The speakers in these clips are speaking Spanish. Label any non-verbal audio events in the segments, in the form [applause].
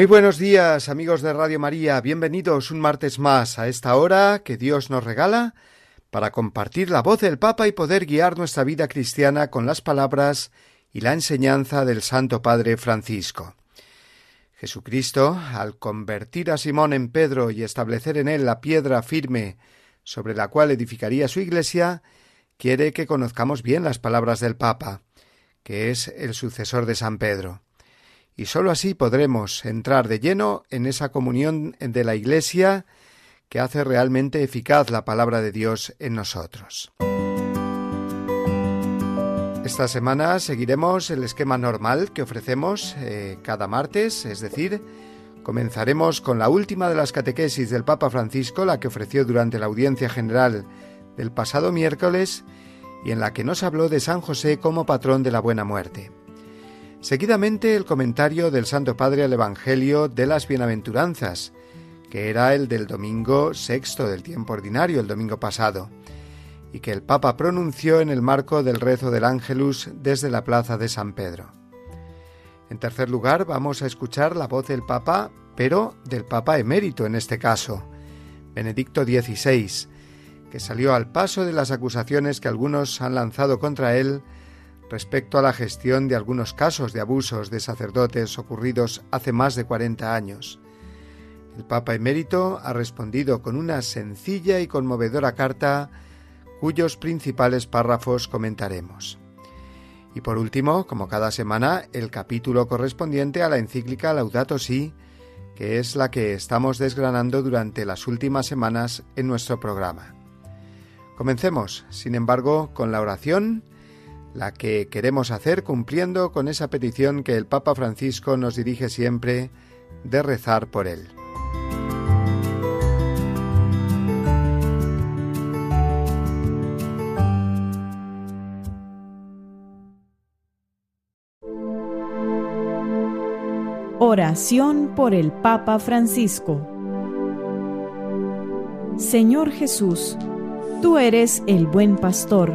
Muy buenos días amigos de Radio María, bienvenidos un martes más a esta hora que Dios nos regala para compartir la voz del Papa y poder guiar nuestra vida cristiana con las palabras y la enseñanza del Santo Padre Francisco. Jesucristo, al convertir a Simón en Pedro y establecer en él la piedra firme sobre la cual edificaría su iglesia, quiere que conozcamos bien las palabras del Papa, que es el sucesor de San Pedro y sólo así podremos entrar de lleno en esa comunión de la Iglesia que hace realmente eficaz la palabra de Dios en nosotros. Esta semana seguiremos el esquema normal que ofrecemos eh, cada martes, es decir, comenzaremos con la última de las catequesis del Papa Francisco, la que ofreció durante la audiencia general del pasado miércoles y en la que nos habló de San José como patrón de la buena muerte. Seguidamente el comentario del Santo Padre al Evangelio de las Bienaventuranzas, que era el del domingo sexto del tiempo ordinario, el domingo pasado, y que el Papa pronunció en el marco del rezo del Ángelus desde la plaza de San Pedro. En tercer lugar, vamos a escuchar la voz del Papa, pero del Papa emérito en este caso, Benedicto XVI, que salió al paso de las acusaciones que algunos han lanzado contra él respecto a la gestión de algunos casos de abusos de sacerdotes ocurridos hace más de 40 años. El Papa emérito ha respondido con una sencilla y conmovedora carta cuyos principales párrafos comentaremos. Y por último, como cada semana, el capítulo correspondiente a la encíclica Laudato Si, que es la que estamos desgranando durante las últimas semanas en nuestro programa. Comencemos, sin embargo, con la oración la que queremos hacer cumpliendo con esa petición que el Papa Francisco nos dirige siempre de rezar por él. Oración por el Papa Francisco Señor Jesús, tú eres el buen pastor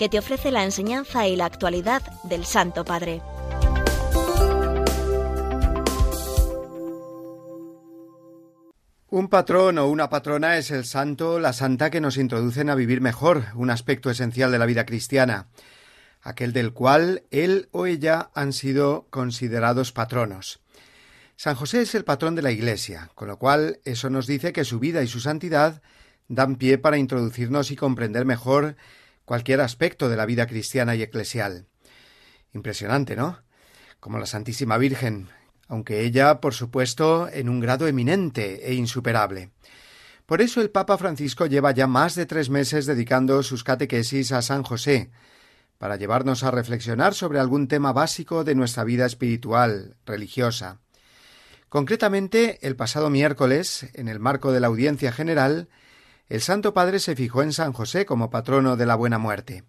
que te ofrece la enseñanza y la actualidad del Santo Padre. Un patrón o una patrona es el santo, la santa que nos introducen a vivir mejor, un aspecto esencial de la vida cristiana, aquel del cual él o ella han sido considerados patronos. San José es el patrón de la Iglesia, con lo cual eso nos dice que su vida y su santidad dan pie para introducirnos y comprender mejor cualquier aspecto de la vida cristiana y eclesial. Impresionante, ¿no? Como la Santísima Virgen, aunque ella, por supuesto, en un grado eminente e insuperable. Por eso el Papa Francisco lleva ya más de tres meses dedicando sus catequesis a San José, para llevarnos a reflexionar sobre algún tema básico de nuestra vida espiritual, religiosa. Concretamente, el pasado miércoles, en el marco de la audiencia general, el Santo Padre se fijó en San José como patrono de la buena muerte.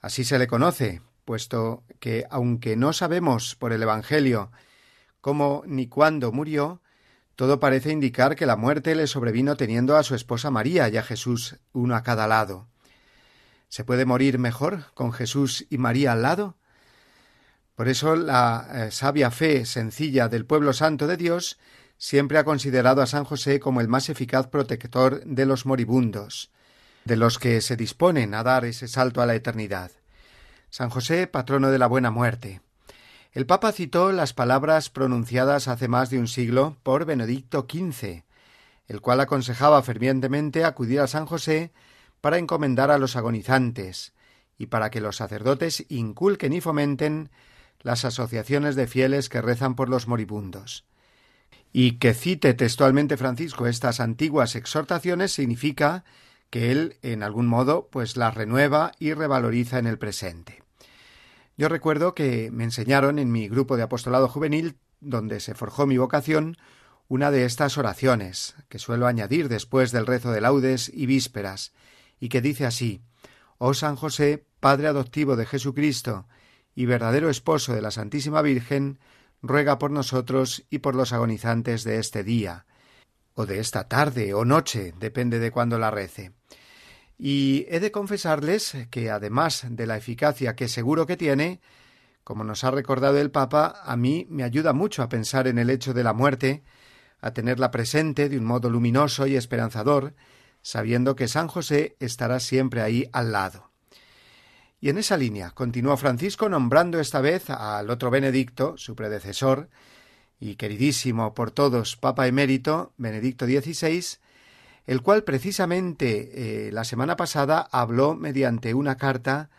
Así se le conoce, puesto que, aunque no sabemos por el Evangelio cómo ni cuándo murió, todo parece indicar que la muerte le sobrevino teniendo a su esposa María y a Jesús uno a cada lado. ¿Se puede morir mejor con Jesús y María al lado? Por eso la eh, sabia fe sencilla del pueblo santo de Dios siempre ha considerado a San José como el más eficaz protector de los moribundos, de los que se disponen a dar ese salto a la eternidad. San José, patrono de la buena muerte. El Papa citó las palabras pronunciadas hace más de un siglo por Benedicto XV, el cual aconsejaba fervientemente acudir a San José para encomendar a los agonizantes y para que los sacerdotes inculquen y fomenten las asociaciones de fieles que rezan por los moribundos. Y que cite textualmente Francisco estas antiguas exhortaciones significa que él, en algún modo, pues las renueva y revaloriza en el presente. Yo recuerdo que me enseñaron en mi grupo de apostolado juvenil, donde se forjó mi vocación, una de estas oraciones, que suelo añadir después del rezo de laudes y vísperas, y que dice así Oh San José, Padre adoptivo de Jesucristo y verdadero esposo de la Santísima Virgen, ruega por nosotros y por los agonizantes de este día, o de esta tarde o noche, depende de cuándo la rece. Y he de confesarles que, además de la eficacia que seguro que tiene, como nos ha recordado el Papa, a mí me ayuda mucho a pensar en el hecho de la muerte, a tenerla presente de un modo luminoso y esperanzador, sabiendo que San José estará siempre ahí al lado. Y en esa línea continuó Francisco nombrando esta vez al otro Benedicto, su predecesor, y queridísimo por todos Papa emérito, Benedicto XVI, el cual precisamente eh, la semana pasada habló mediante una carta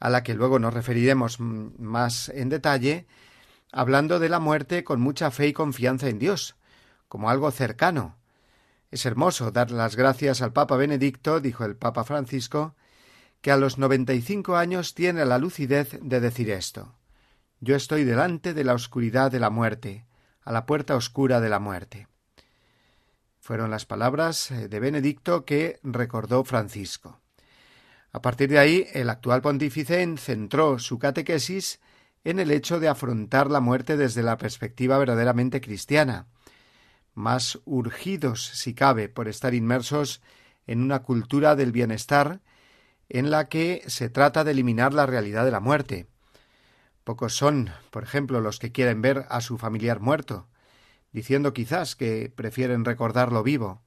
a la que luego nos referiremos más en detalle, hablando de la muerte con mucha fe y confianza en Dios, como algo cercano. Es hermoso dar las gracias al Papa Benedicto, dijo el Papa Francisco, que a los noventa y cinco años tiene la lucidez de decir esto. Yo estoy delante de la oscuridad de la muerte, a la puerta oscura de la muerte. Fueron las palabras eh, de Benedicto que recordó Francisco. A partir de ahí, el actual pontífice centró su catequesis en el hecho de afrontar la muerte desde la perspectiva verdaderamente cristiana, más urgidos, si cabe, por estar inmersos en una cultura del bienestar en la que se trata de eliminar la realidad de la muerte. Pocos son, por ejemplo, los que quieren ver a su familiar muerto, diciendo quizás que prefieren recordarlo vivo.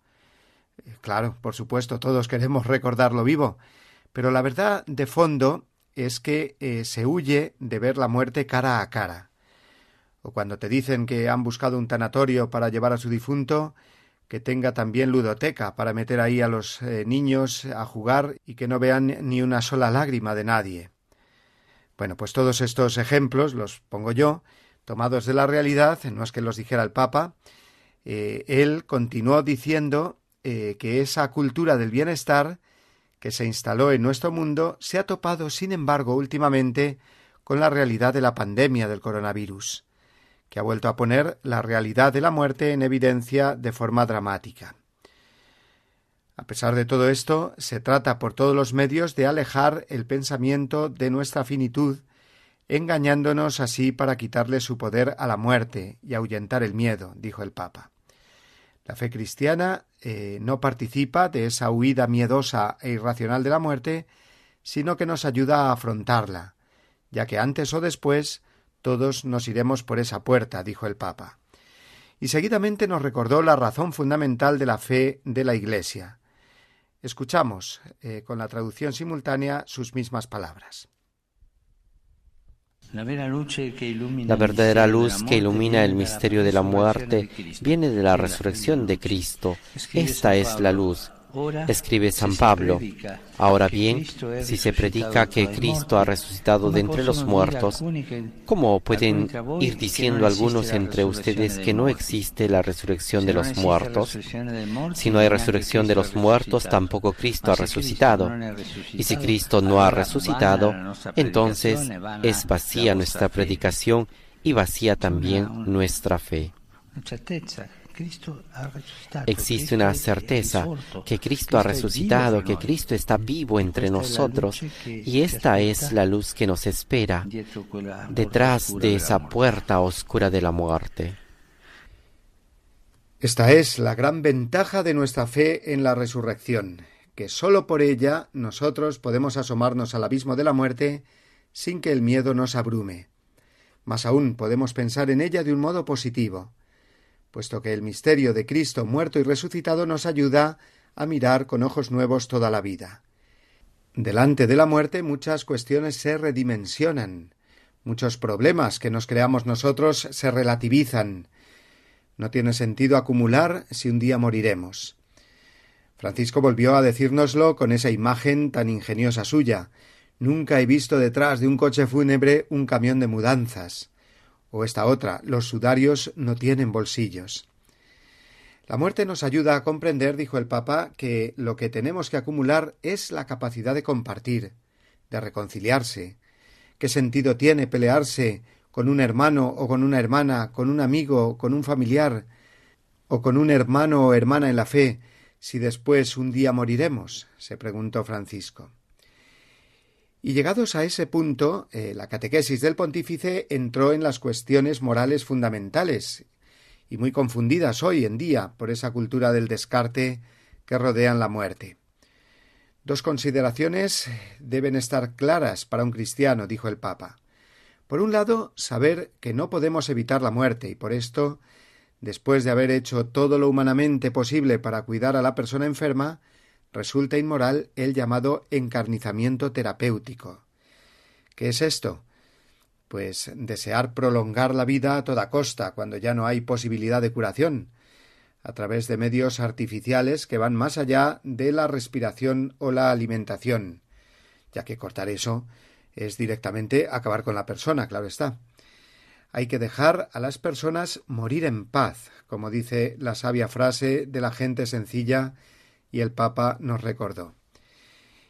Eh, claro, por supuesto, todos [laughs] queremos recordarlo vivo, pero la verdad de fondo es que eh, se huye de ver la muerte cara a cara. O cuando te dicen que han buscado un tanatorio para llevar a su difunto, que tenga también ludoteca para meter ahí a los eh, niños a jugar y que no vean ni una sola lágrima de nadie. Bueno, pues todos estos ejemplos los pongo yo, tomados de la realidad, no es que los dijera el Papa, eh, él continuó diciendo eh, que esa cultura del bienestar que se instaló en nuestro mundo se ha topado, sin embargo, últimamente con la realidad de la pandemia del coronavirus que ha vuelto a poner la realidad de la muerte en evidencia de forma dramática. A pesar de todo esto, se trata por todos los medios de alejar el pensamiento de nuestra finitud, engañándonos así para quitarle su poder a la muerte y ahuyentar el miedo, dijo el Papa. La fe cristiana eh, no participa de esa huida miedosa e irracional de la muerte, sino que nos ayuda a afrontarla, ya que antes o después todos nos iremos por esa puerta, dijo el Papa. Y seguidamente nos recordó la razón fundamental de la fe de la Iglesia. Escuchamos, eh, con la traducción simultánea, sus mismas palabras. La verdadera luz que ilumina el misterio de la muerte viene de la resurrección de Cristo. Esta es la luz escribe San Pablo. Ahora bien, si se predica que Cristo ha resucitado de entre los muertos, ¿cómo pueden ir diciendo algunos entre ustedes que no existe la resurrección de los muertos? Si no hay resurrección de los muertos, tampoco Cristo ha resucitado. Y si Cristo no ha resucitado, entonces es vacía nuestra predicación y vacía también nuestra fe. Existe una certeza que Cristo ha resucitado, que Cristo está vivo entre nosotros y esta es la luz que nos espera detrás de esa puerta oscura de la muerte. Esta es la gran ventaja de nuestra fe en la resurrección, que sólo por ella nosotros podemos asomarnos al abismo de la muerte sin que el miedo nos abrume. Más aún podemos pensar en ella de un modo positivo, puesto que el misterio de Cristo muerto y resucitado nos ayuda a mirar con ojos nuevos toda la vida. Delante de la muerte muchas cuestiones se redimensionan, muchos problemas que nos creamos nosotros se relativizan, no tiene sentido acumular si un día moriremos. Francisco volvió a decírnoslo con esa imagen tan ingeniosa suya. Nunca he visto detrás de un coche fúnebre un camión de mudanzas. O esta otra, los sudarios no tienen bolsillos. La muerte nos ayuda a comprender, dijo el Papa, que lo que tenemos que acumular es la capacidad de compartir, de reconciliarse. ¿Qué sentido tiene pelearse con un hermano o con una hermana, con un amigo, con un familiar, o con un hermano o hermana en la fe, si después un día moriremos? se preguntó Francisco. Y llegados a ese punto, eh, la catequesis del pontífice entró en las cuestiones morales fundamentales, y muy confundidas hoy en día por esa cultura del descarte que rodean la muerte. Dos consideraciones deben estar claras para un cristiano, dijo el Papa. Por un lado, saber que no podemos evitar la muerte y por esto, después de haber hecho todo lo humanamente posible para cuidar a la persona enferma, resulta inmoral el llamado encarnizamiento terapéutico. ¿Qué es esto? Pues desear prolongar la vida a toda costa cuando ya no hay posibilidad de curación, a través de medios artificiales que van más allá de la respiración o la alimentación, ya que cortar eso es directamente acabar con la persona, claro está. Hay que dejar a las personas morir en paz, como dice la sabia frase de la gente sencilla y el Papa nos recordó.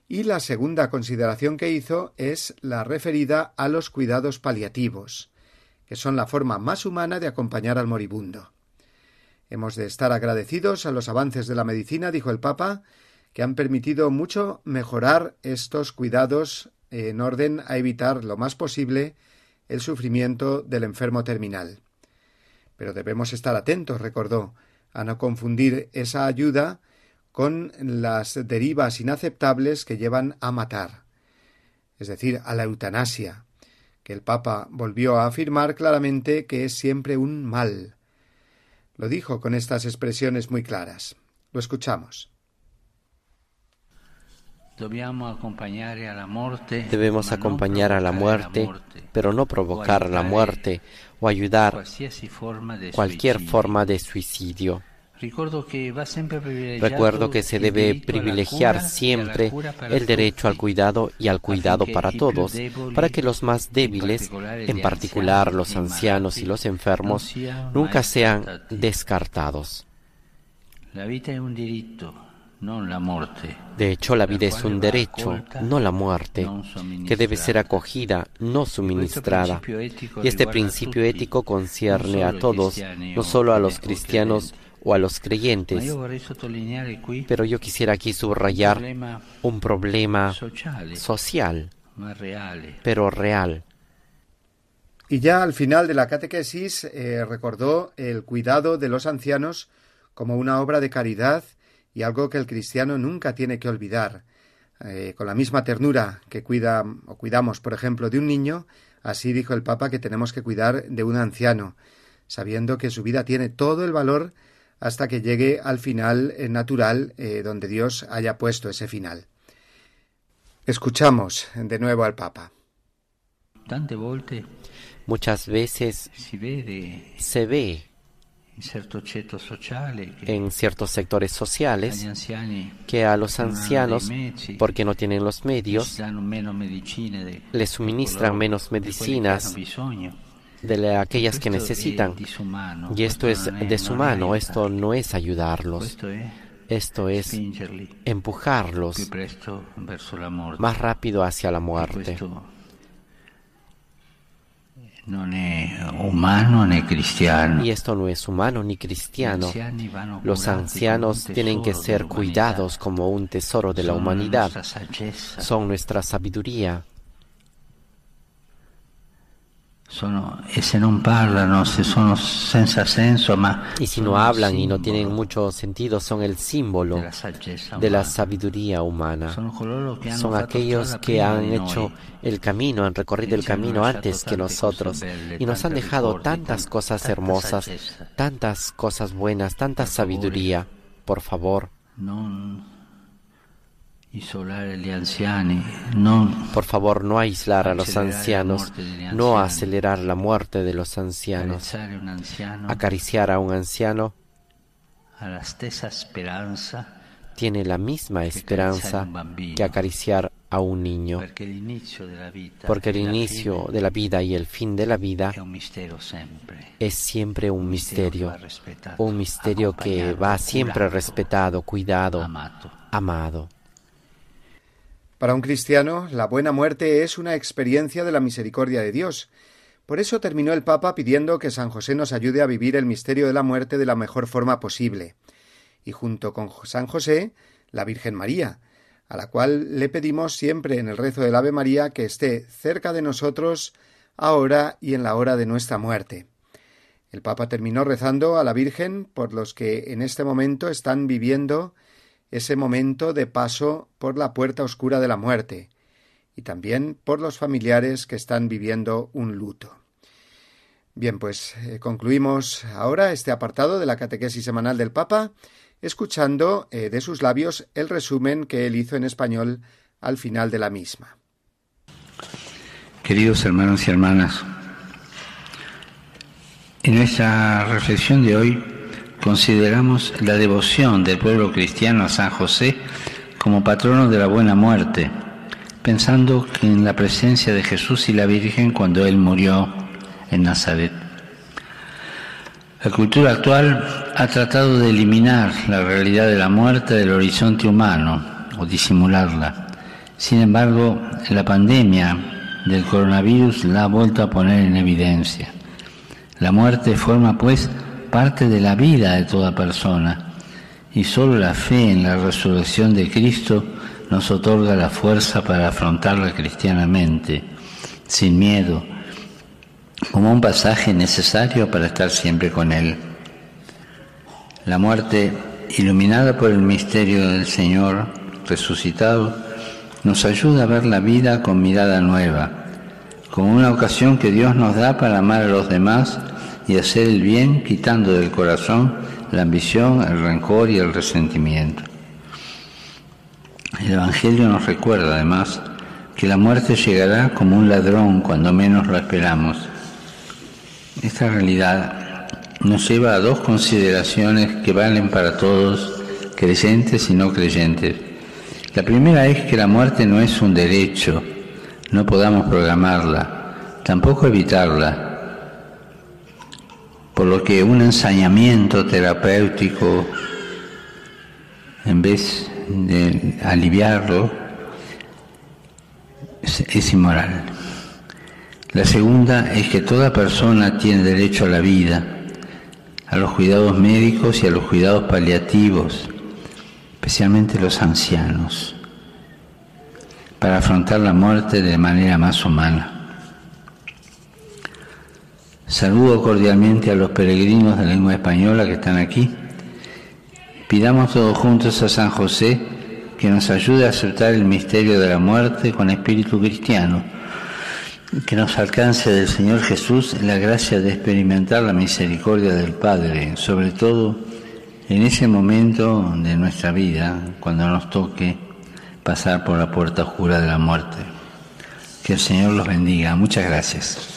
Y la segunda consideración que hizo es la referida a los cuidados paliativos, que son la forma más humana de acompañar al moribundo. Hemos de estar agradecidos a los avances de la medicina, dijo el Papa, que han permitido mucho mejorar estos cuidados en orden a evitar lo más posible el sufrimiento del enfermo terminal. Pero debemos estar atentos, recordó, a no confundir esa ayuda con las derivas inaceptables que llevan a matar, es decir, a la eutanasia, que el Papa volvió a afirmar claramente que es siempre un mal. Lo dijo con estas expresiones muy claras. Lo escuchamos. Debemos acompañar a la muerte, pero no provocar la muerte o ayudar cualquier forma de suicidio. Recuerdo que se debe privilegiar siempre el derecho al cuidado y al cuidado para todos, para que los más débiles, en particular los ancianos y los enfermos, nunca sean descartados. De hecho, la vida es un derecho, no la muerte, que debe ser acogida, no suministrada. Y este principio ético concierne a todos, no solo a los cristianos o a los creyentes. Pero yo quisiera aquí subrayar un problema social, pero real. Y ya al final de la catequesis eh, recordó el cuidado de los ancianos como una obra de caridad y algo que el cristiano nunca tiene que olvidar. Eh, con la misma ternura que cuida o cuidamos, por ejemplo, de un niño, así dijo el Papa que tenemos que cuidar de un anciano, sabiendo que su vida tiene todo el valor hasta que llegue al final eh, natural eh, donde Dios haya puesto ese final. Escuchamos de nuevo al Papa. Muchas veces se ve en ciertos sectores sociales que a los ancianos, porque no tienen los medios, les suministran menos medicinas de aquellas que necesitan. Y esto es deshumano, esto no es ayudarlos. Esto es empujarlos más rápido hacia la muerte. cristiano. Y esto no es humano ni cristiano. Los ancianos tienen que ser cuidados como un tesoro de la humanidad. Son nuestra sabiduría. Y si no hablan, si son senza senso, y si no hablan y no tienen mucho sentido, son el símbolo de la sabiduría humana. Son aquellos que han hecho el camino, han recorrido el camino antes que nosotros y nos han dejado tantas cosas hermosas, tantas cosas buenas, tanta sabiduría. Por favor. Por favor, no aislar a los ancianos, no acelerar la muerte de los ancianos. Acariciar a un anciano tiene la misma esperanza que acariciar a un niño, porque el inicio de la vida y el fin de la vida es siempre. un misterio, un misterio que va siempre respetado, cuidado, amado. Para un cristiano, la buena muerte es una experiencia de la misericordia de Dios. Por eso terminó el Papa pidiendo que San José nos ayude a vivir el misterio de la muerte de la mejor forma posible. Y junto con San José, la Virgen María, a la cual le pedimos siempre en el rezo del Ave María que esté cerca de nosotros ahora y en la hora de nuestra muerte. El Papa terminó rezando a la Virgen por los que en este momento están viviendo ese momento de paso por la puerta oscura de la muerte, y también por los familiares que están viviendo un luto. Bien, pues eh, concluimos ahora este apartado de la catequesis semanal del Papa, escuchando eh, de sus labios el resumen que él hizo en español al final de la misma. Queridos hermanos y hermanas, en nuestra reflexión de hoy consideramos la devoción del pueblo cristiano a San José como patrono de la buena muerte, pensando en la presencia de Jesús y la Virgen cuando él murió en Nazaret. La cultura actual ha tratado de eliminar la realidad de la muerte del horizonte humano o disimularla. Sin embargo, la pandemia del coronavirus la ha vuelto a poner en evidencia. La muerte forma pues parte de la vida de toda persona y solo la fe en la resurrección de Cristo nos otorga la fuerza para afrontarla cristianamente, sin miedo, como un pasaje necesario para estar siempre con Él. La muerte, iluminada por el misterio del Señor resucitado, nos ayuda a ver la vida con mirada nueva, como una ocasión que Dios nos da para amar a los demás y hacer el bien quitando del corazón la ambición, el rencor y el resentimiento. El Evangelio nos recuerda además que la muerte llegará como un ladrón cuando menos lo esperamos. Esta realidad nos lleva a dos consideraciones que valen para todos, creyentes y no creyentes. La primera es que la muerte no es un derecho, no podamos programarla, tampoco evitarla, por lo que un ensañamiento terapéutico, en vez de aliviarlo, es, inmoral. La segunda es que toda persona tiene derecho a la vida, a los cuidados médicos y a los cuidados paliativos, especialmente los ancianos, para afrontar la muerte de manera más humana. Saludo cordialmente a los peregrinos de lengua española que están aquí. Pidamos todos juntos a San José que nos ayude a aceptar el misterio de la muerte con espíritu cristiano, que nos alcance del Señor Jesús la gracia de experimentar la misericordia del Padre, sobre todo en ese momento de nuestra vida, cuando nos toque pasar por la puerta oscura de la muerte. Que el Señor los bendiga. Muchas gracias.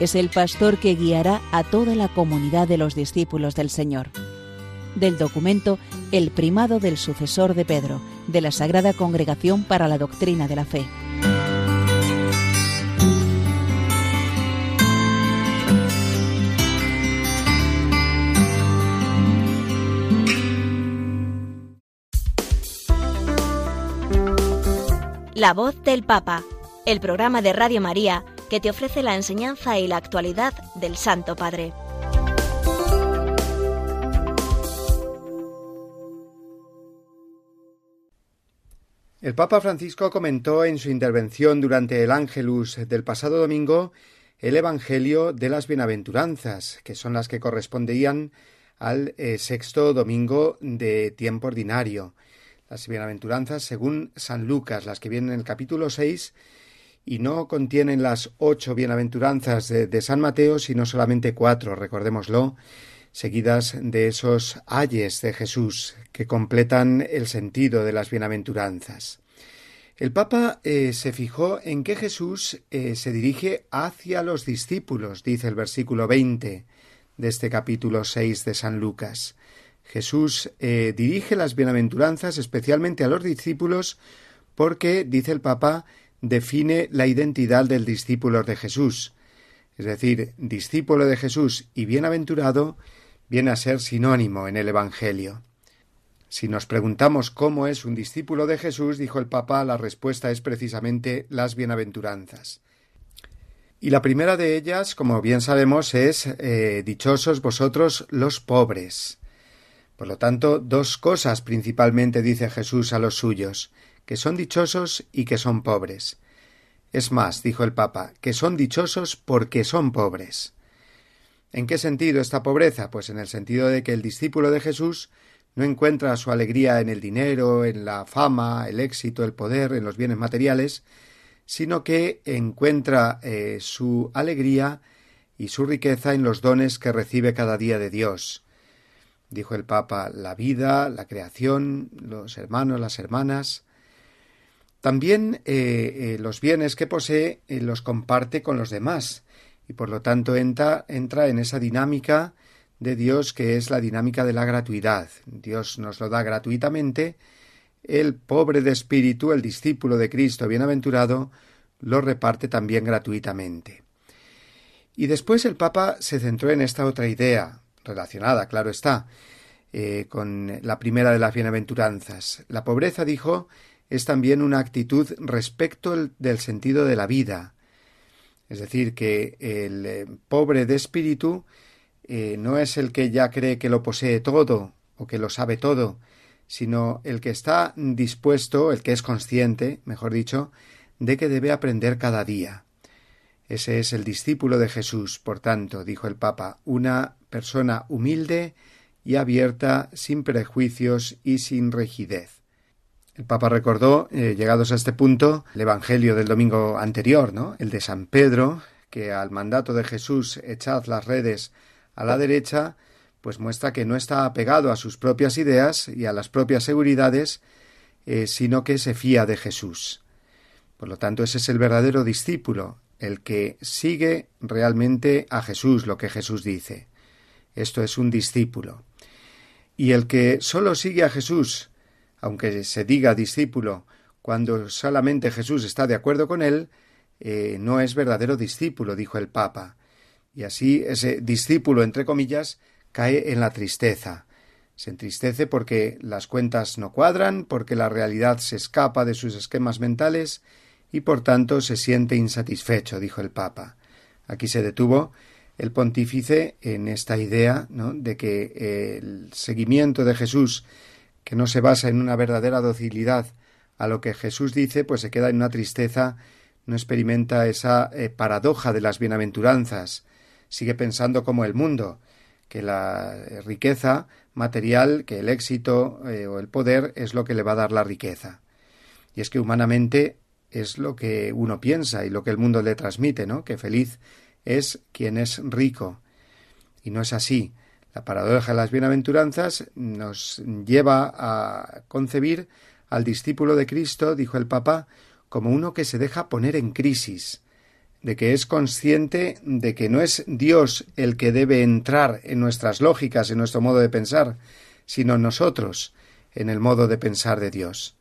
es el pastor que guiará a toda la comunidad de los discípulos del Señor. Del documento El primado del sucesor de Pedro, de la Sagrada Congregación para la Doctrina de la Fe. La voz del Papa, el programa de Radio María que te ofrece la enseñanza y la actualidad del Santo Padre. El Papa Francisco comentó en su intervención durante el Ángelus del pasado domingo el Evangelio de las Bienaventuranzas, que son las que correspondían al eh, sexto domingo de tiempo ordinario las bienaventuranzas según San Lucas, las que vienen en el capítulo 6 y no contienen las ocho bienaventuranzas de, San Mateo, sino solamente cuatro, recordémoslo, seguidas de esos ayes de Jesús que completan el sentido de las bienaventuranzas. El Papa eh, se fijó en que Jesús eh, se dirige hacia los discípulos, dice el versículo 20 de este capítulo 6 de San Lucas. Jesús eh, dirige las bienaventuranzas especialmente a los discípulos porque, dice el Papa, define la identidad del discípulo de Jesús. Es decir, discípulo de Jesús y bienaventurado viene a ser sinónimo en el Evangelio. Si nos preguntamos cómo es un discípulo de Jesús, dijo el Papa, la respuesta es precisamente las bienaventuranzas. Y la primera de ellas, como bien sabemos, es eh, Dichosos vosotros los pobres. Por lo tanto, dos cosas principalmente dice Jesús a los suyos, que son dichosos y que son pobres. Es más, dijo el Papa, que son dichosos porque son pobres. ¿En qué sentido esta pobreza? Pues en el sentido de que el discípulo de Jesús no encuentra su alegría en el dinero, en la fama, el éxito, el poder, en los bienes materiales, sino que encuentra eh, su alegría y su riqueza en los dones que recibe cada día de Dios, dijo el Papa, la vida, la creación, los hermanos, las hermanas. También eh, eh, los bienes que posee eh, los comparte con los demás y por lo tanto entra, en esa dinámica de Dios que es la dinámica de la gratuidad. Dios nos lo da gratuitamente. El pobre de espíritu, el discípulo de Cristo bienaventurado, lo reparte también gratuitamente. Y después el Papa se centró en esta otra idea, relacionada, claro está, con la primera de las bienaventuranzas. La pobreza, dijo, es también una actitud respecto del sentido de la vida. Es decir, que el eh, pobre de espíritu eh, no es el que ya cree que lo posee todo o que lo sabe todo, sino el que está dispuesto, el que es consciente, mejor dicho, de que debe aprender cada día. Ese es el discípulo de Jesús, por tanto, dijo el Papa, una persona humilde y abierta, sin prejuicios y sin rigidez. El Papa recordó, eh, llegados a este punto, el Evangelio del domingo anterior, ¿no? El de San Pedro, que al mandato de Jesús echad las redes a la derecha, pues muestra que no está apegado a sus propias ideas y a las propias seguridades, eh, sino que se fía de Jesús. Por lo tanto, ese es el verdadero discípulo, el que sigue realmente a Jesús, lo que Jesús dice. Esto es un discípulo. Y el que solo sigue a Jesús, aunque se diga discípulo, cuando solamente Jesús está de acuerdo con él, eh, no es verdadero discípulo, dijo el Papa. Y así ese discípulo, entre comillas, cae en la tristeza. Se entristece porque las cuentas no cuadran, porque la realidad se escapa de sus esquemas mentales y por tanto se siente insatisfecho, dijo el Papa. Aquí se detuvo el pontífice en esta idea de que el seguimiento de Jesús, que no se basa en una verdadera docilidad a lo que Jesús dice, pues se queda en una tristeza, no experimenta esa eh, paradoja de las bienaventuranzas, sigue pensando como el mundo, que la riqueza material, que el éxito eh, o el poder es lo que le va a dar la riqueza. Y es que humanamente es lo que uno piensa y lo que el mundo le transmite, ¿no? Que feliz es quien es rico. Y no es así. La paradoja de las bienaventuranzas nos lleva a concebir al discípulo de Cristo, dijo el Papa, como uno que se deja poner en crisis, de que es consciente de que no es Dios el que debe entrar en nuestras lógicas, en nuestro modo de pensar, sino nosotros en el modo de pensar de Dios.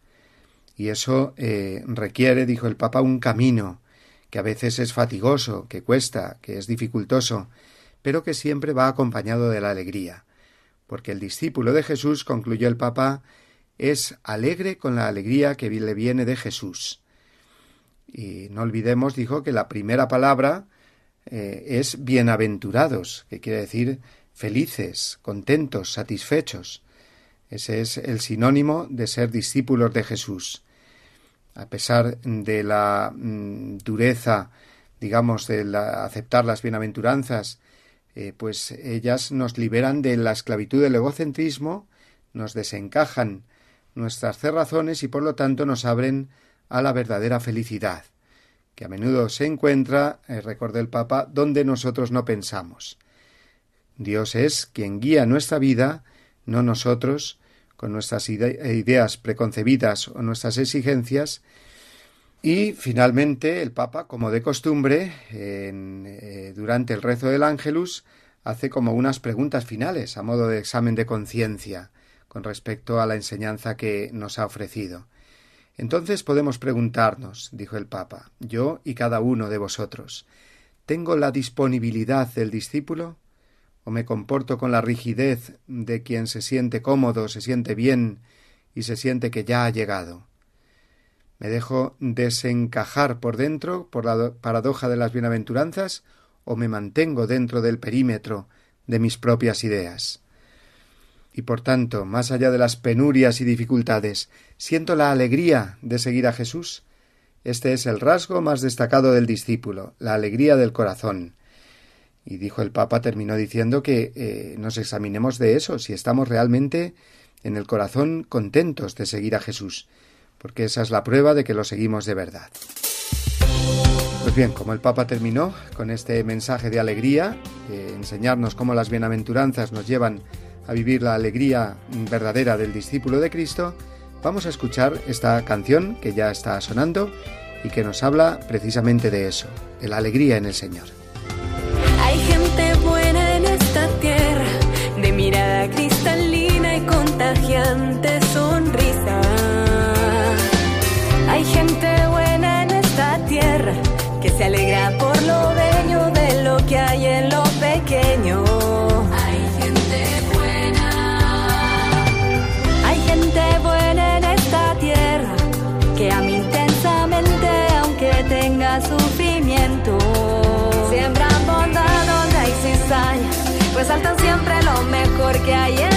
Y eso eh, requiere, dijo el Papa, un camino, que a veces es fatigoso, que cuesta, que es dificultoso, pero que siempre va acompañado de la alegría, porque el discípulo de Jesús, concluyó el Papa, es alegre con la alegría que le viene de Jesús. Y no olvidemos, dijo, que la primera palabra eh, es bienaventurados, que quiere decir felices, contentos, satisfechos. Ese es el sinónimo de ser discípulos de Jesús. A pesar de la mm, dureza, digamos, de aceptar las bienaventuranzas, eh, pues ellas nos liberan de la esclavitud del egocentrismo, nos desencajan nuestras cerrazones y por lo tanto nos abren a la verdadera felicidad, que a menudo se encuentra, eh, el Papa, donde nosotros no pensamos. Dios es quien guía nuestra vida, no nosotros, con nuestras ideas preconcebidas o nuestras exigencias. Y finalmente el Papa, como de costumbre, eh, durante el rezo del Ángelus, hace como unas preguntas finales a modo de examen de conciencia con respecto a la enseñanza que nos ha ofrecido. Entonces podemos preguntarnos, dijo el Papa, yo y cada uno de vosotros, ¿tengo la disponibilidad del discípulo? ¿O me comporto con la rigidez de quien se siente cómodo, se siente bien y se siente que ya ha llegado? ¿Me dejo desencajar por dentro por la paradoja de las bienaventuranzas o me mantengo dentro del perímetro de mis propias ideas? y por tanto, más allá de las penurias y dificultades, siento la alegría de seguir a Jesús. Este es el rasgo más destacado del discípulo, la alegría del corazón. Y dijo el Papa, terminó diciendo que eh, nos examinemos de eso, si estamos realmente en el corazón contentos de seguir a Jesús, porque esa es la prueba de que lo seguimos de verdad. Pues bien, como el Papa terminó con este mensaje de alegría, enseñarnos cómo las bienaventuranzas nos llevan a vivir la alegría verdadera del discípulo de Cristo, vamos a escuchar esta canción que ya está sonando y que nos habla precisamente de eso, de la alegría en el Señor. Hay gente buena en esta tierra, de mirada cristalina y contagiante sonrisa. Hay gente buena en esta tierra que se alegra por lo bello de lo que hay en lo pequeño. sufrimiento. Siembran bondad donde hay cizaña, pues saltan siempre lo mejor que hay en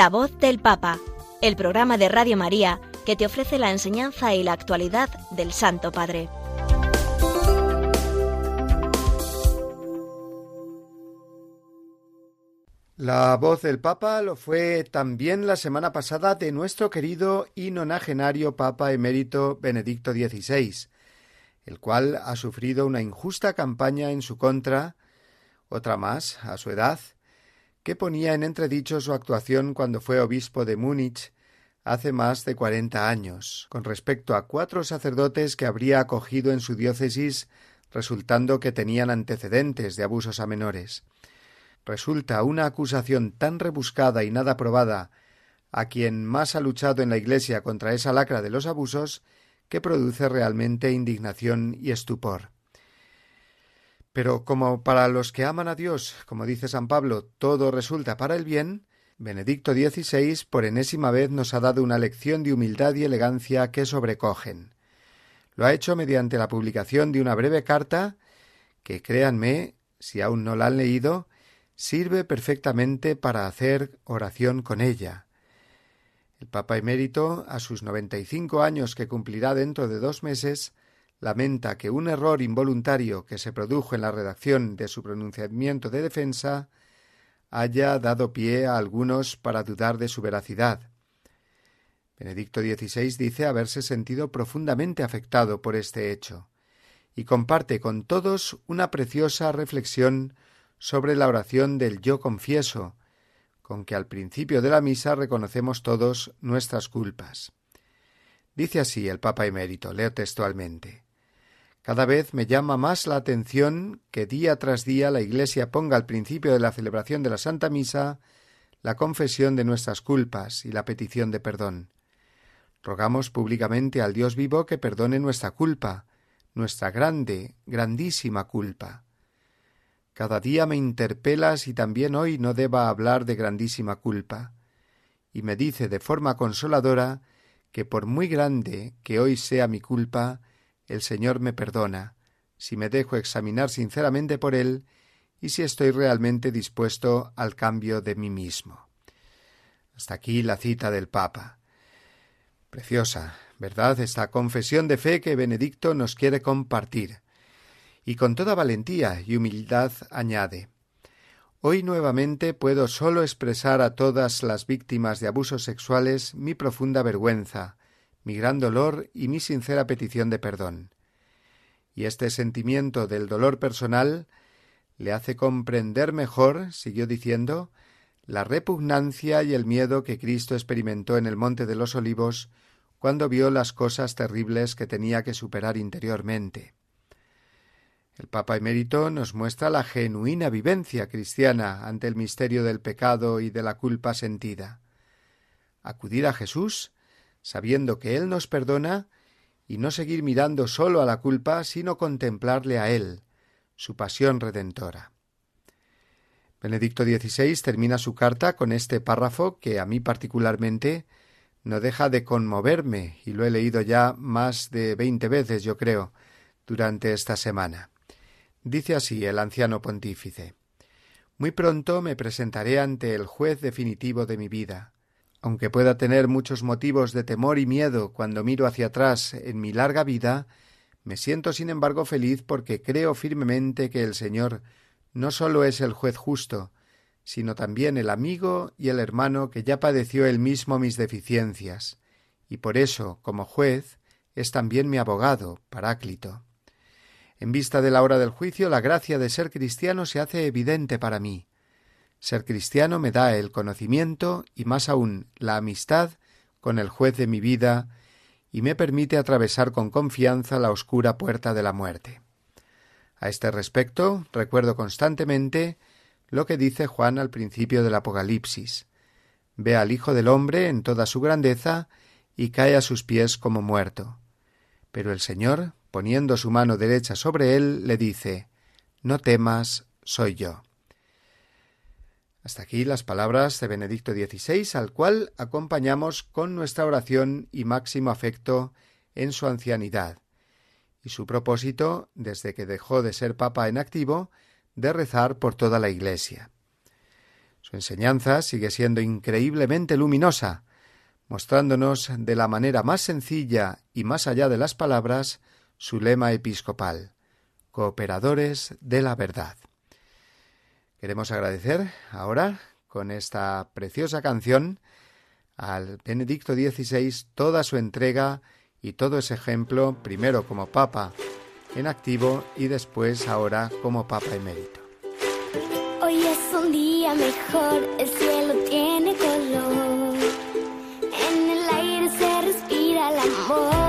La voz del Papa, el programa de Radio María que te ofrece la enseñanza y la actualidad del Santo Padre. La voz del Papa lo fue también la semana pasada de nuestro querido y nonagenario Papa emérito Benedicto XVI, el cual ha sufrido una injusta campaña en su contra, otra más, a su edad, que ponía en entredicho su actuación cuando fue obispo de Múnich hace más de cuarenta años, con respecto a cuatro sacerdotes que habría acogido en su diócesis resultando que tenían antecedentes de abusos a menores. Resulta una acusación tan rebuscada y nada probada a quien más ha luchado en la Iglesia contra esa lacra de los abusos que produce realmente indignación y estupor. Pero como para los que aman a Dios, como dice San Pablo, todo resulta para el bien, Benedicto XVI por enésima vez nos ha dado una lección de humildad y elegancia que sobrecogen. Lo ha hecho mediante la publicación de una breve carta que, créanme, si aún no la han leído, sirve perfectamente para hacer oración con ella. El Papa emérito, a sus noventa y cinco años que cumplirá dentro de dos meses, lamenta que un error involuntario que se produjo en la redacción de su pronunciamiento de defensa haya dado pie a algunos para dudar de su veracidad. Benedicto XVI dice haberse sentido profundamente afectado por este hecho y comparte con todos una preciosa reflexión sobre la oración del yo confieso, con que al principio de la misa reconocemos todos nuestras culpas. Dice así el Papa emérito, leo textualmente. Cada vez me llama más la atención que día tras día la Iglesia ponga al principio de la celebración de la Santa Misa la confesión de nuestras culpas y la petición de perdón. Rogamos públicamente al Dios vivo que perdone nuestra culpa, nuestra grande, grandísima culpa. Cada día me interpelas y también hoy no deba hablar de grandísima culpa. Y me dice de forma consoladora que por muy grande que hoy sea mi culpa, el Señor me perdona, si me dejo examinar sinceramente por Él y si estoy realmente dispuesto al cambio de mí mismo. Hasta aquí la cita del Papa. Preciosa, ¿verdad? Esta confesión de fe que Benedicto nos quiere compartir. Y con toda valentía y humildad añade Hoy nuevamente puedo sólo expresar a todas las víctimas de abusos sexuales mi profunda vergüenza, mi gran dolor y mi sincera petición de perdón. Y este sentimiento del dolor personal le hace comprender mejor, siguió diciendo, la repugnancia y el miedo que Cristo experimentó en el Monte de los Olivos cuando vio las cosas terribles que tenía que superar interiormente. El Papa emérito nos muestra la genuina vivencia cristiana ante el misterio del pecado y de la culpa sentida. Acudir a Jesús sabiendo que Él nos perdona, y no seguir mirando sólo a la culpa, sino contemplarle a Él, su pasión redentora. Benedicto XVI termina su carta con este párrafo que a mí particularmente no deja de conmoverme, y lo he leído ya más de veinte veces, yo creo, durante esta semana. Dice así el anciano pontífice Muy pronto me presentaré ante el juez definitivo de mi vida aunque pueda tener muchos motivos de temor y miedo cuando miro hacia atrás en mi larga vida, me siento sin embargo feliz porque creo firmemente que el Señor no sólo es el juez justo, sino también el amigo y el hermano que ya padeció él mismo mis deficiencias, y por eso, como juez, es también mi abogado, Paráclito. En vista de la hora del juicio, la gracia de ser cristiano se hace evidente para mí. Ser cristiano me da el conocimiento y más aún la amistad con el juez de mi vida y me permite atravesar con confianza la oscura puerta de la muerte. A este respecto, recuerdo constantemente lo que dice Juan al principio del Apocalipsis. ve al Hijo del Hombre en toda su grandeza y cae a sus pies como muerto. Pero el Señor, poniendo su mano derecha sobre él, le dice No temas, soy yo. Hasta aquí las palabras de Benedicto XVI, al cual acompañamos con nuestra oración y máximo afecto en su ancianidad, y su propósito, desde que dejó de ser papa en activo, de rezar por toda la Iglesia. Su enseñanza sigue siendo increíblemente luminosa, mostrándonos de la manera más sencilla y más allá de las palabras su lema episcopal, cooperadores de la verdad. Queremos agradecer ahora, con esta preciosa canción, al Benedicto XVI toda su entrega y todo ese ejemplo, primero como Papa en activo y después ahora como Papa emérito. Hoy es un día mejor, el cielo tiene color, en el aire se respira el amor,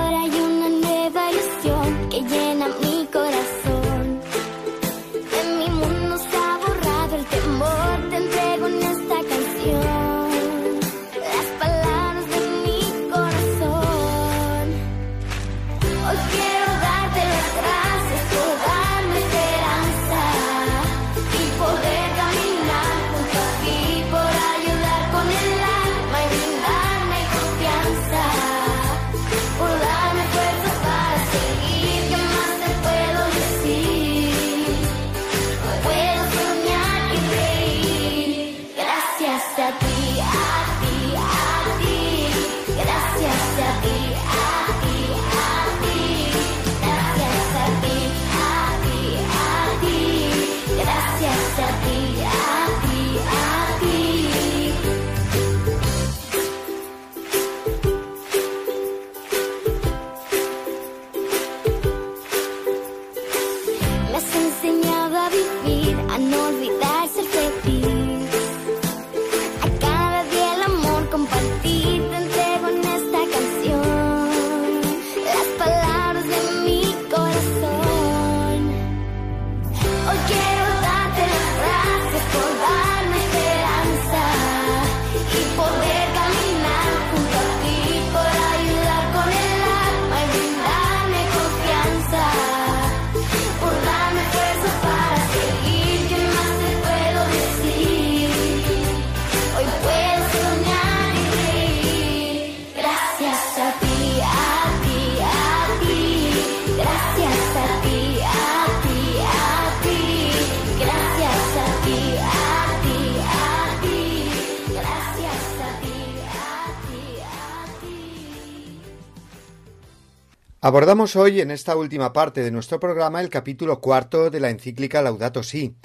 Abordamos hoy en esta última parte de nuestro programa el capítulo cuarto de la encíclica Laudato Si,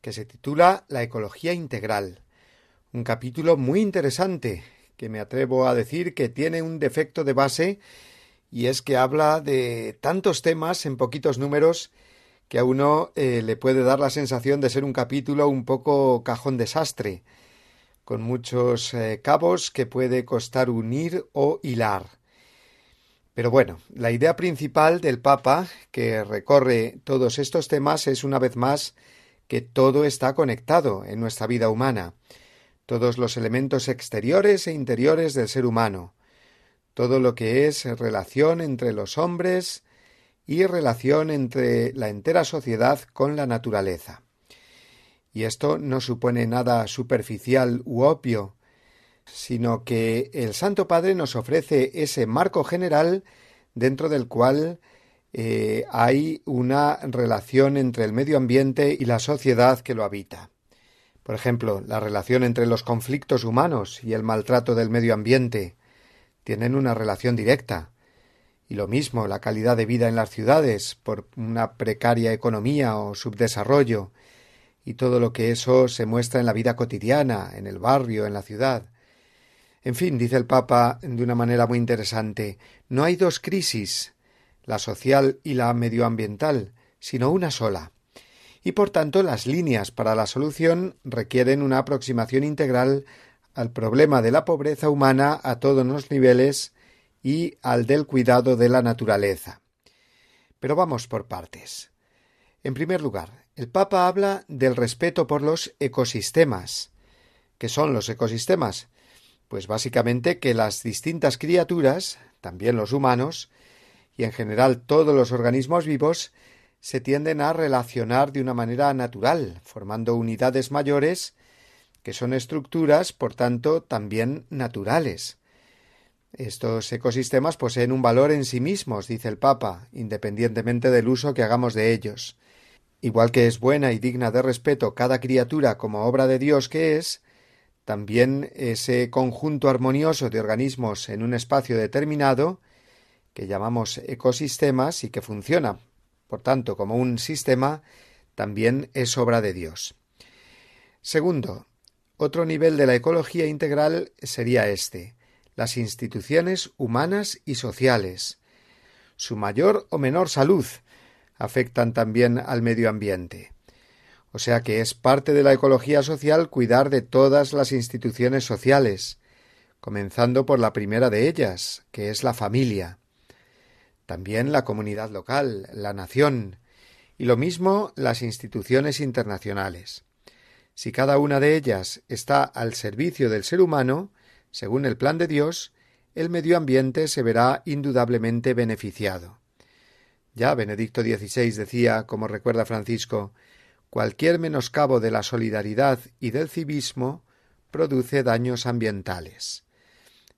que se titula La ecología integral. Un capítulo muy interesante, que me atrevo a decir que tiene un defecto de base, y es que habla de tantos temas en poquitos números que a uno eh, le puede dar la sensación de ser un capítulo un poco cajón desastre, con muchos eh, cabos que puede costar unir o hilar. Pero bueno, la idea principal del Papa, que recorre todos estos temas, es una vez más que todo está conectado en nuestra vida humana, todos los elementos exteriores e interiores del ser humano, todo lo que es relación entre los hombres y relación entre la entera sociedad con la naturaleza. Y esto no supone nada superficial u obvio, sino que el Santo Padre nos ofrece ese marco general dentro del cual eh, hay una relación entre el medio ambiente y la sociedad que lo habita. Por ejemplo, la relación entre los conflictos humanos y el maltrato del medio ambiente tienen una relación directa. Y lo mismo la calidad de vida en las ciudades por una precaria economía o subdesarrollo y todo lo que eso se muestra en la vida cotidiana, en el barrio, en la ciudad. En fin, dice el Papa de una manera muy interesante, no hay dos crisis, la social y la medioambiental, sino una sola. Y por tanto las líneas para la solución requieren una aproximación integral al problema de la pobreza humana a todos los niveles y al del cuidado de la naturaleza. Pero vamos por partes. En primer lugar, el Papa habla del respeto por los ecosistemas. ¿Qué son los ecosistemas? Pues básicamente que las distintas criaturas, también los humanos, y en general todos los organismos vivos, se tienden a relacionar de una manera natural, formando unidades mayores que son estructuras, por tanto, también naturales. Estos ecosistemas poseen un valor en sí mismos, dice el Papa, independientemente del uso que hagamos de ellos. Igual que es buena y digna de respeto cada criatura como obra de Dios que es, también ese conjunto armonioso de organismos en un espacio determinado, que llamamos ecosistemas y que funciona, por tanto, como un sistema, también es obra de Dios. Segundo, otro nivel de la ecología integral sería este las instituciones humanas y sociales. Su mayor o menor salud afectan también al medio ambiente. O sea que es parte de la ecología social cuidar de todas las instituciones sociales, comenzando por la primera de ellas, que es la familia. También la comunidad local, la nación, y lo mismo las instituciones internacionales. Si cada una de ellas está al servicio del ser humano, según el plan de Dios, el medio ambiente se verá indudablemente beneficiado. Ya Benedicto XVI decía, como recuerda Francisco, cualquier menoscabo de la solidaridad y del civismo produce daños ambientales.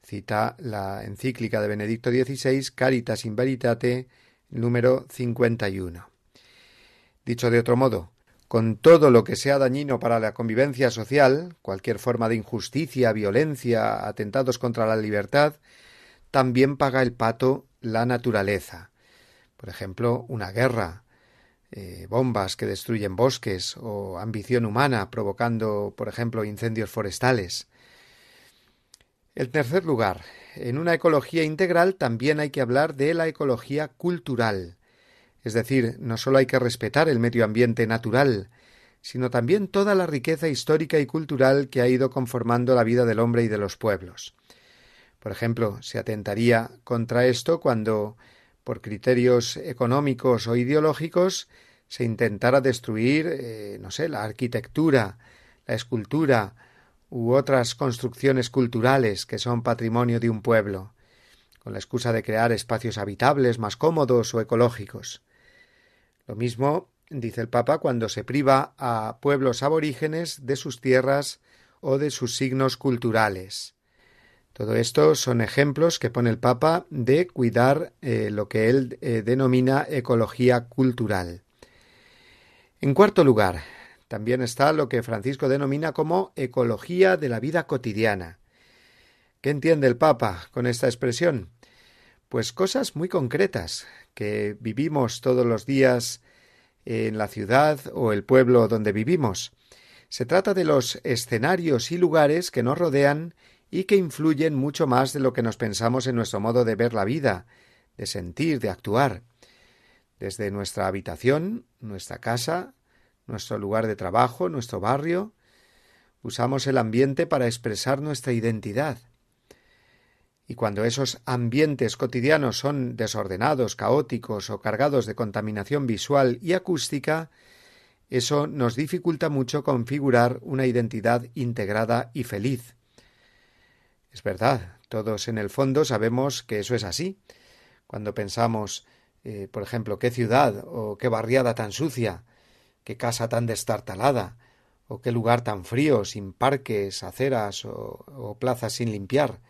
Cita la encíclica de Benedicto XVI Caritas in Veritate número 51. Dicho de otro modo, con todo lo que sea dañino para la convivencia social, cualquier forma de injusticia, violencia, atentados contra la libertad, también paga el pato la naturaleza. Por ejemplo, una guerra, eh, bombas que destruyen bosques o ambición humana provocando, por ejemplo, incendios forestales. En tercer lugar, en una ecología integral también hay que hablar de la ecología cultural. Es decir, no solo hay que respetar el medio ambiente natural, sino también toda la riqueza histórica y cultural que ha ido conformando la vida del hombre y de los pueblos. Por ejemplo, se atentaría contra esto cuando, por criterios económicos o ideológicos, se intentara destruir, eh, no sé, la arquitectura, la escultura u otras construcciones culturales que son patrimonio de un pueblo, con la excusa de crear espacios habitables más cómodos o ecológicos. Lo mismo dice el Papa cuando se priva a pueblos aborígenes de sus tierras o de sus signos culturales. Todo esto son ejemplos que pone el Papa de cuidar eh, lo que él eh, denomina ecología cultural. En cuarto lugar, también está lo que Francisco denomina como ecología de la vida cotidiana. ¿Qué entiende el Papa con esta expresión? Pues cosas muy concretas que vivimos todos los días en la ciudad o el pueblo donde vivimos. Se trata de los escenarios y lugares que nos rodean y que influyen mucho más de lo que nos pensamos en nuestro modo de ver la vida, de sentir, de actuar. Desde nuestra habitación, nuestra casa, nuestro lugar de trabajo, nuestro barrio, usamos el ambiente para expresar nuestra identidad. Y cuando esos ambientes cotidianos son desordenados, caóticos o cargados de contaminación visual y acústica, eso nos dificulta mucho configurar una identidad integrada y feliz. Es verdad, todos en el fondo sabemos que eso es así. Cuando pensamos, eh, por ejemplo, qué ciudad o qué barriada tan sucia, qué casa tan destartalada, o qué lugar tan frío, sin parques, aceras o plazas sin limpiar,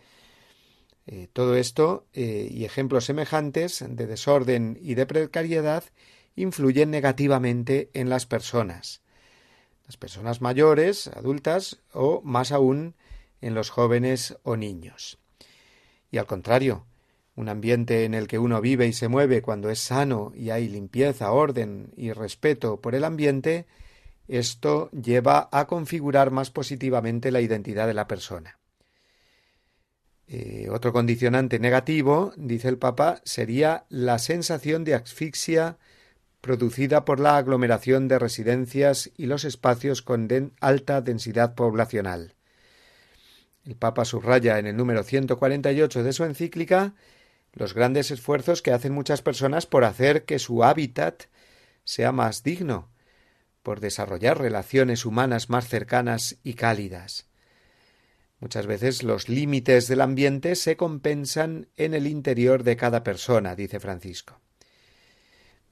eh, todo esto eh, y ejemplos semejantes de desorden y de precariedad influyen negativamente en las personas, las personas mayores, adultas o más aún en los jóvenes o niños. Y al contrario, un ambiente en el que uno vive y se mueve cuando es sano y hay limpieza, orden y respeto por el ambiente, esto lleva a configurar más positivamente la identidad de la persona. Eh, otro condicionante negativo, dice el Papa, sería la sensación de asfixia producida por la aglomeración de residencias y los espacios con alta densidad poblacional. El Papa subraya en el número 148 de su encíclica los grandes esfuerzos que hacen muchas personas por hacer que su hábitat sea más digno, por desarrollar relaciones humanas más cercanas y cálidas. Muchas veces los límites del ambiente se compensan en el interior de cada persona, dice Francisco.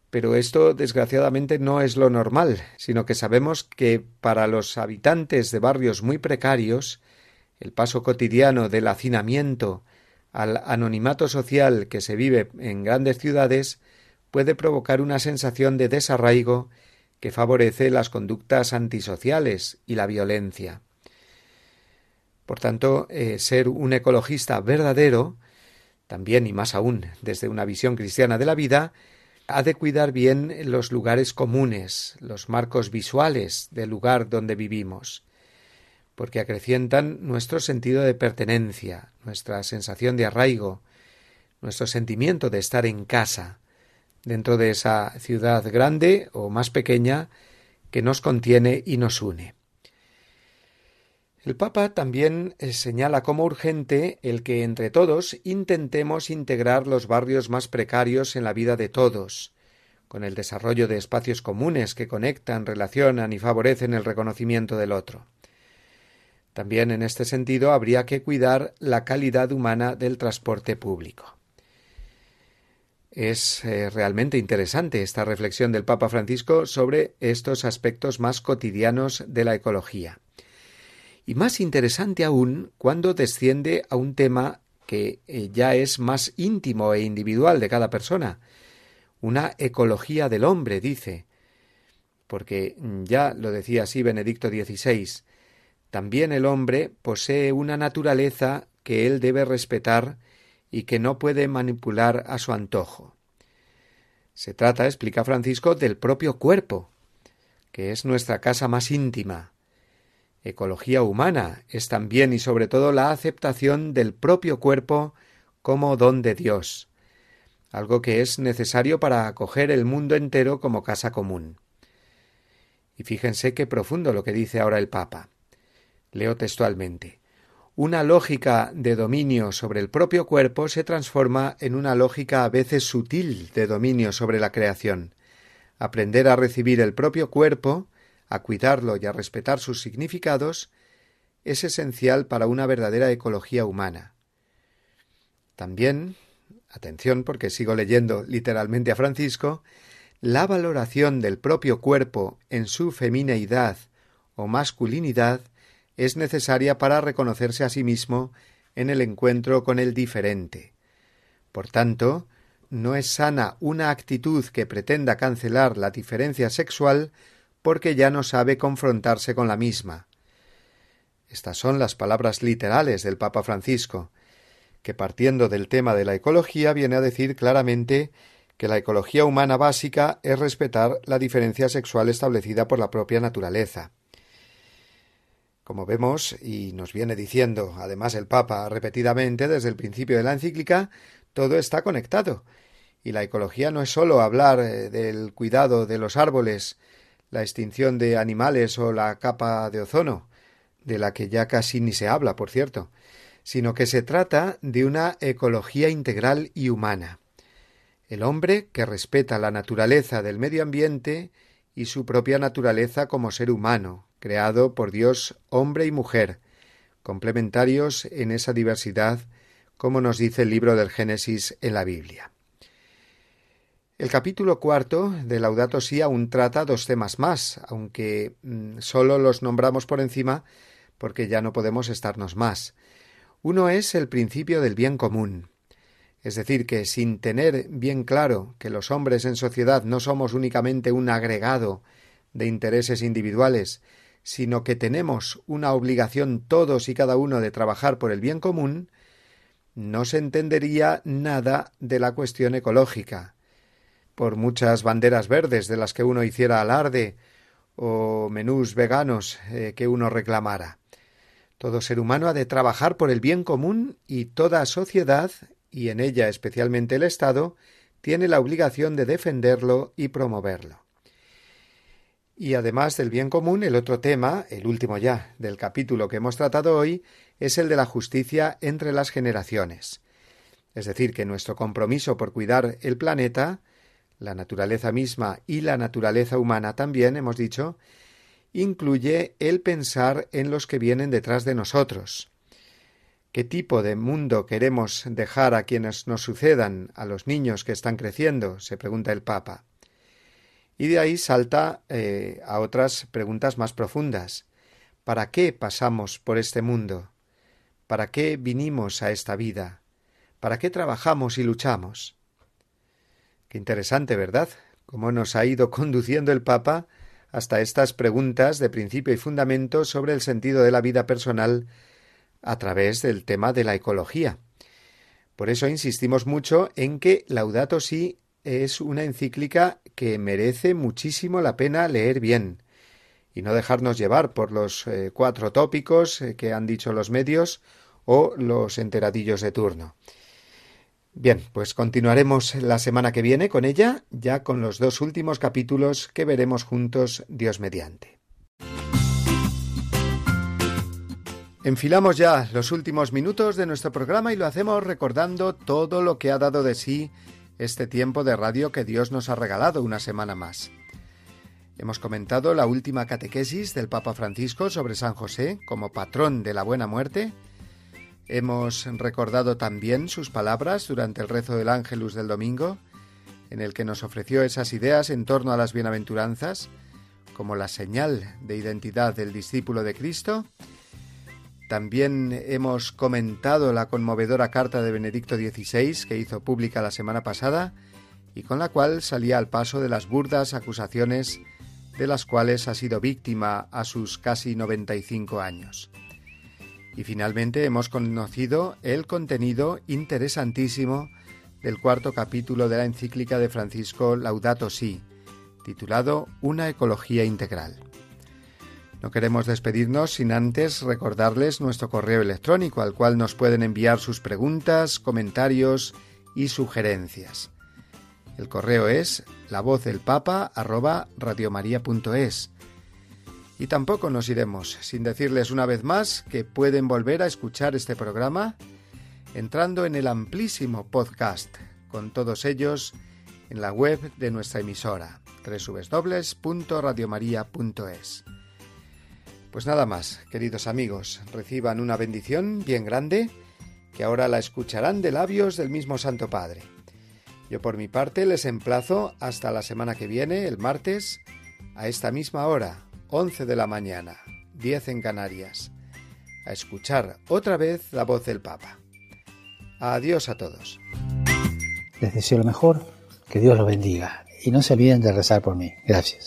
Pero esto, desgraciadamente, no es lo normal, sino que sabemos que para los habitantes de barrios muy precarios, el paso cotidiano del hacinamiento al anonimato social que se vive en grandes ciudades puede provocar una sensación de desarraigo que favorece las conductas antisociales y la violencia. Por tanto, eh, ser un ecologista verdadero, también y más aún desde una visión cristiana de la vida, ha de cuidar bien los lugares comunes, los marcos visuales del lugar donde vivimos, porque acrecientan nuestro sentido de pertenencia, nuestra sensación de arraigo, nuestro sentimiento de estar en casa, dentro de esa ciudad grande o más pequeña que nos contiene y nos une. El Papa también eh, señala como urgente el que entre todos intentemos integrar los barrios más precarios en la vida de todos, con el desarrollo de espacios comunes que conectan, relacionan y favorecen el reconocimiento del otro. También en este sentido habría que cuidar la calidad humana del transporte público. Es eh, realmente interesante esta reflexión del Papa Francisco sobre estos aspectos más cotidianos de la ecología y más interesante aún cuando desciende a un tema que eh, ya es más íntimo e individual de cada persona, una ecología del hombre, dice, porque mm, ya lo decía así Benedicto XVI, también el hombre posee una naturaleza que él debe respetar y que no puede manipular a su antojo. Se trata, explica Francisco, del propio cuerpo, que es nuestra casa más íntima, Ecología humana es también y sobre todo la aceptación del propio cuerpo como don de Dios, algo que es necesario para acoger el mundo entero como casa común. Y fíjense qué profundo lo que dice ahora el Papa. Leo textualmente. Una lógica de dominio sobre el propio cuerpo se transforma en una lógica a veces sutil de dominio sobre la creación. Aprender a recibir el propio cuerpo a cuidarlo y a respetar sus significados, es esencial para una verdadera ecología humana. También, atención porque sigo leyendo literalmente a Francisco, la valoración del propio cuerpo en su femineidad o masculinidad es necesaria para reconocerse a sí mismo en el encuentro con el diferente. Por tanto, no es sana una actitud que pretenda cancelar la diferencia sexual porque ya no sabe confrontarse con la misma. Estas son las palabras literales del Papa Francisco, que partiendo del tema de la ecología viene a decir claramente que la ecología humana básica es respetar la diferencia sexual establecida por la propia naturaleza. Como vemos, y nos viene diciendo además el Papa repetidamente desde el principio de la encíclica, todo está conectado. Y la ecología no es sólo hablar eh, del cuidado de los árboles, la extinción de animales o la capa de ozono, de la que ya casi ni se habla, por cierto, sino que se trata de una ecología integral y humana. El hombre que respeta la naturaleza del medio ambiente y su propia naturaleza como ser humano, creado por Dios hombre y mujer, complementarios en esa diversidad, como nos dice el libro del Génesis en la Biblia. El capítulo cuarto de Laudato Si aún trata dos temas más, aunque mm, solo los nombramos por encima porque ya no podemos estarnos más. Uno es el principio del bien común, es decir, que sin tener bien claro que los hombres en sociedad no somos únicamente un agregado de intereses individuales, sino que tenemos una obligación todos y cada uno de trabajar por el bien común, no se entendería nada de la cuestión ecológica, por muchas banderas verdes de las que uno hiciera alarde o menús veganos eh, que uno reclamara. Todo ser humano ha de trabajar por el bien común y toda sociedad, y en ella especialmente el Estado, tiene la obligación de defenderlo y promoverlo. Y además del bien común, el otro tema, el último ya del capítulo que hemos tratado hoy, es el de la justicia entre las generaciones. Es decir, que nuestro compromiso por cuidar el planeta la naturaleza misma y la naturaleza humana también, hemos dicho, incluye el pensar en los que vienen detrás de nosotros, ¿Qué tipo de mundo queremos dejar a quienes nos sucedan, a los niños que están creciendo? se pregunta el Papa. Y de ahí salta eh, a otras preguntas más profundas. ¿Para qué pasamos por este mundo? ¿Para qué vinimos a esta vida? ¿Para qué trabajamos y luchamos? Qué interesante, ¿verdad? Cómo nos ha ido conduciendo el Papa hasta estas preguntas de principio y fundamento sobre el sentido de la vida personal a través del tema de la ecología. Por eso insistimos mucho en que Laudato Si es una encíclica que merece muchísimo la pena leer bien y no dejarnos llevar por los eh, cuatro tópicos eh, que han dicho los medios o los enteradillos de turno. Bien, pues continuaremos la semana que viene con ella, ya con los dos últimos capítulos que veremos juntos Dios mediante. Enfilamos ya los últimos minutos de nuestro programa y lo hacemos recordando todo lo que ha dado de sí este tiempo de radio que Dios nos ha regalado una semana más. Hemos comentado la última catequesis del Papa Francisco sobre San José como patrón de la buena muerte, Hemos recordado también sus palabras durante el rezo del Ángelus del domingo, en el que nos ofreció esas ideas en torno a las bienaventuranzas, como la señal de identidad del discípulo de Cristo. También hemos comentado la conmovedora carta de Benedicto XVI que hizo pública la semana pasada y con la cual salía al paso de las burdas acusaciones de las cuales ha sido víctima a sus casi 95 años. Y finalmente hemos conocido el contenido interesantísimo del cuarto capítulo de la encíclica de Francisco Laudato Si, titulado Una ecología integral. No queremos despedirnos sin antes recordarles nuestro correo electrónico al cual nos pueden enviar sus preguntas, comentarios y sugerencias. El correo es la voz del papa y tampoco nos iremos sin decirles una vez más que pueden volver a escuchar este programa entrando en el amplísimo podcast con todos ellos en la web de nuestra emisora www.radiomaria.es. Pues nada más, queridos amigos, reciban una bendición bien grande que ahora la escucharán de labios del mismo Santo Padre. Yo por mi parte les emplazo hasta la semana que viene, el martes, a esta misma hora, 11 de la mañana, 10 en Canarias, a escuchar otra vez la voz del Papa. Adiós a todos. Les deseo lo mejor, que Dios los bendiga y no se olviden de rezar por mí. Gracias.